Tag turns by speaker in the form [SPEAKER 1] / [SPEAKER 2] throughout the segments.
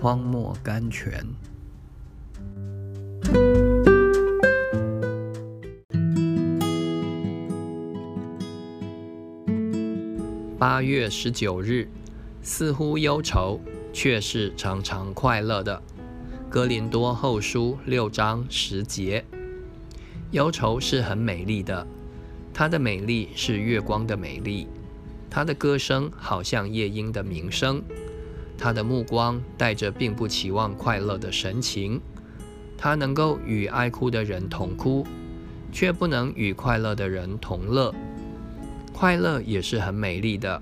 [SPEAKER 1] 荒漠甘泉。八月十九日，似乎忧愁，却是常常快乐的。哥林多后书六章十节，忧愁是很美丽的，它的美丽是月光的美丽，它的歌声好像夜莺的鸣声，他的目光带着并不期望快乐的神情，他能够与爱哭的人同哭，却不能与快乐的人同乐。快乐也是很美丽的，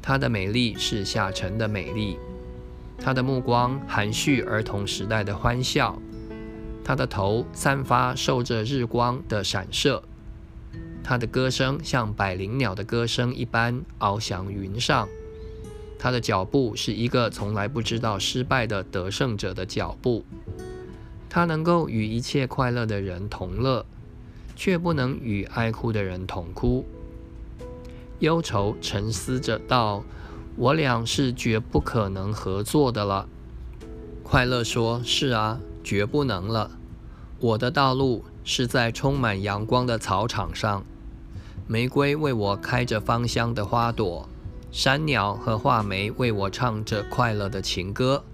[SPEAKER 1] 它的美丽是下沉的美丽，他的目光含蓄儿童时代的欢笑，他的头散发受着日光的闪射，他的歌声像百灵鸟的歌声一般翱翔云上，他的脚步是一个从来不知道失败的得胜者的脚步，他能够与一切快乐的人同乐，却不能与爱哭的人同哭。忧愁沉思着道：“我俩是绝不可能合作的了。”快乐说：“是啊，绝不能了。我的道路是在充满阳光的草场上，玫瑰为我开着芳香的花朵，山鸟和画眉为我唱着快乐的情歌。”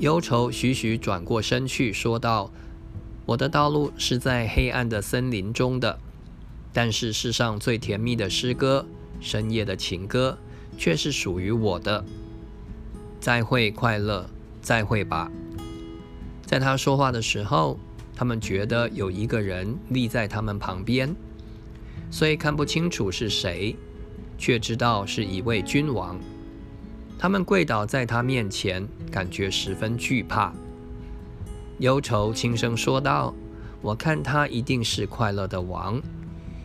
[SPEAKER 1] 忧愁徐徐转过身去，说道：“我的道路是在黑暗的森林中的，但是世上最甜蜜的诗歌。”深夜的情歌却是属于我的。再会，快乐，再会吧。在他说话的时候，他们觉得有一个人立在他们旁边，虽看不清楚是谁，却知道是一位君王。他们跪倒在他面前，感觉十分惧怕。忧愁轻声说道：“我看他一定是快乐的王。”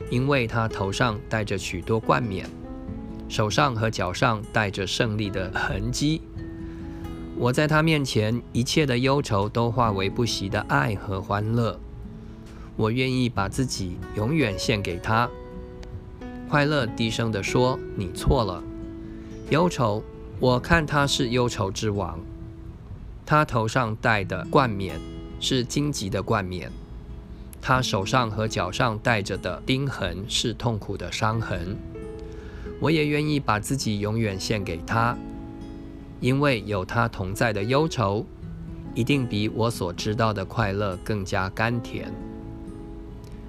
[SPEAKER 1] 因为他头上戴着许多冠冕，手上和脚上带着胜利的痕迹。我在他面前，一切的忧愁都化为不息的爱和欢乐。我愿意把自己永远献给他。快乐低声地说：“你错了，忧愁。我看他是忧愁之王。他头上戴的冠冕是荆棘的冠冕。”他手上和脚上带着的钉痕是痛苦的伤痕，我也愿意把自己永远献给他，因为有他同在的忧愁，一定比我所知道的快乐更加甘甜。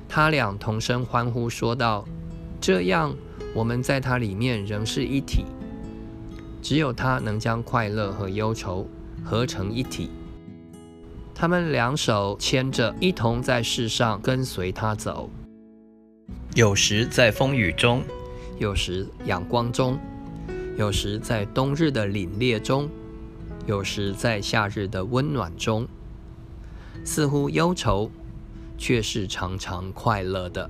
[SPEAKER 1] 他俩同声欢呼说道：“这样，我们在它里面仍是一体，只有它能将快乐和忧愁合成一体。”他们两手牵着，一同在世上跟随他走。有时在风雨中，有时阳光中，有时在冬日的凛冽中，有时在夏日的温暖中。似乎忧愁，却是常常快乐的。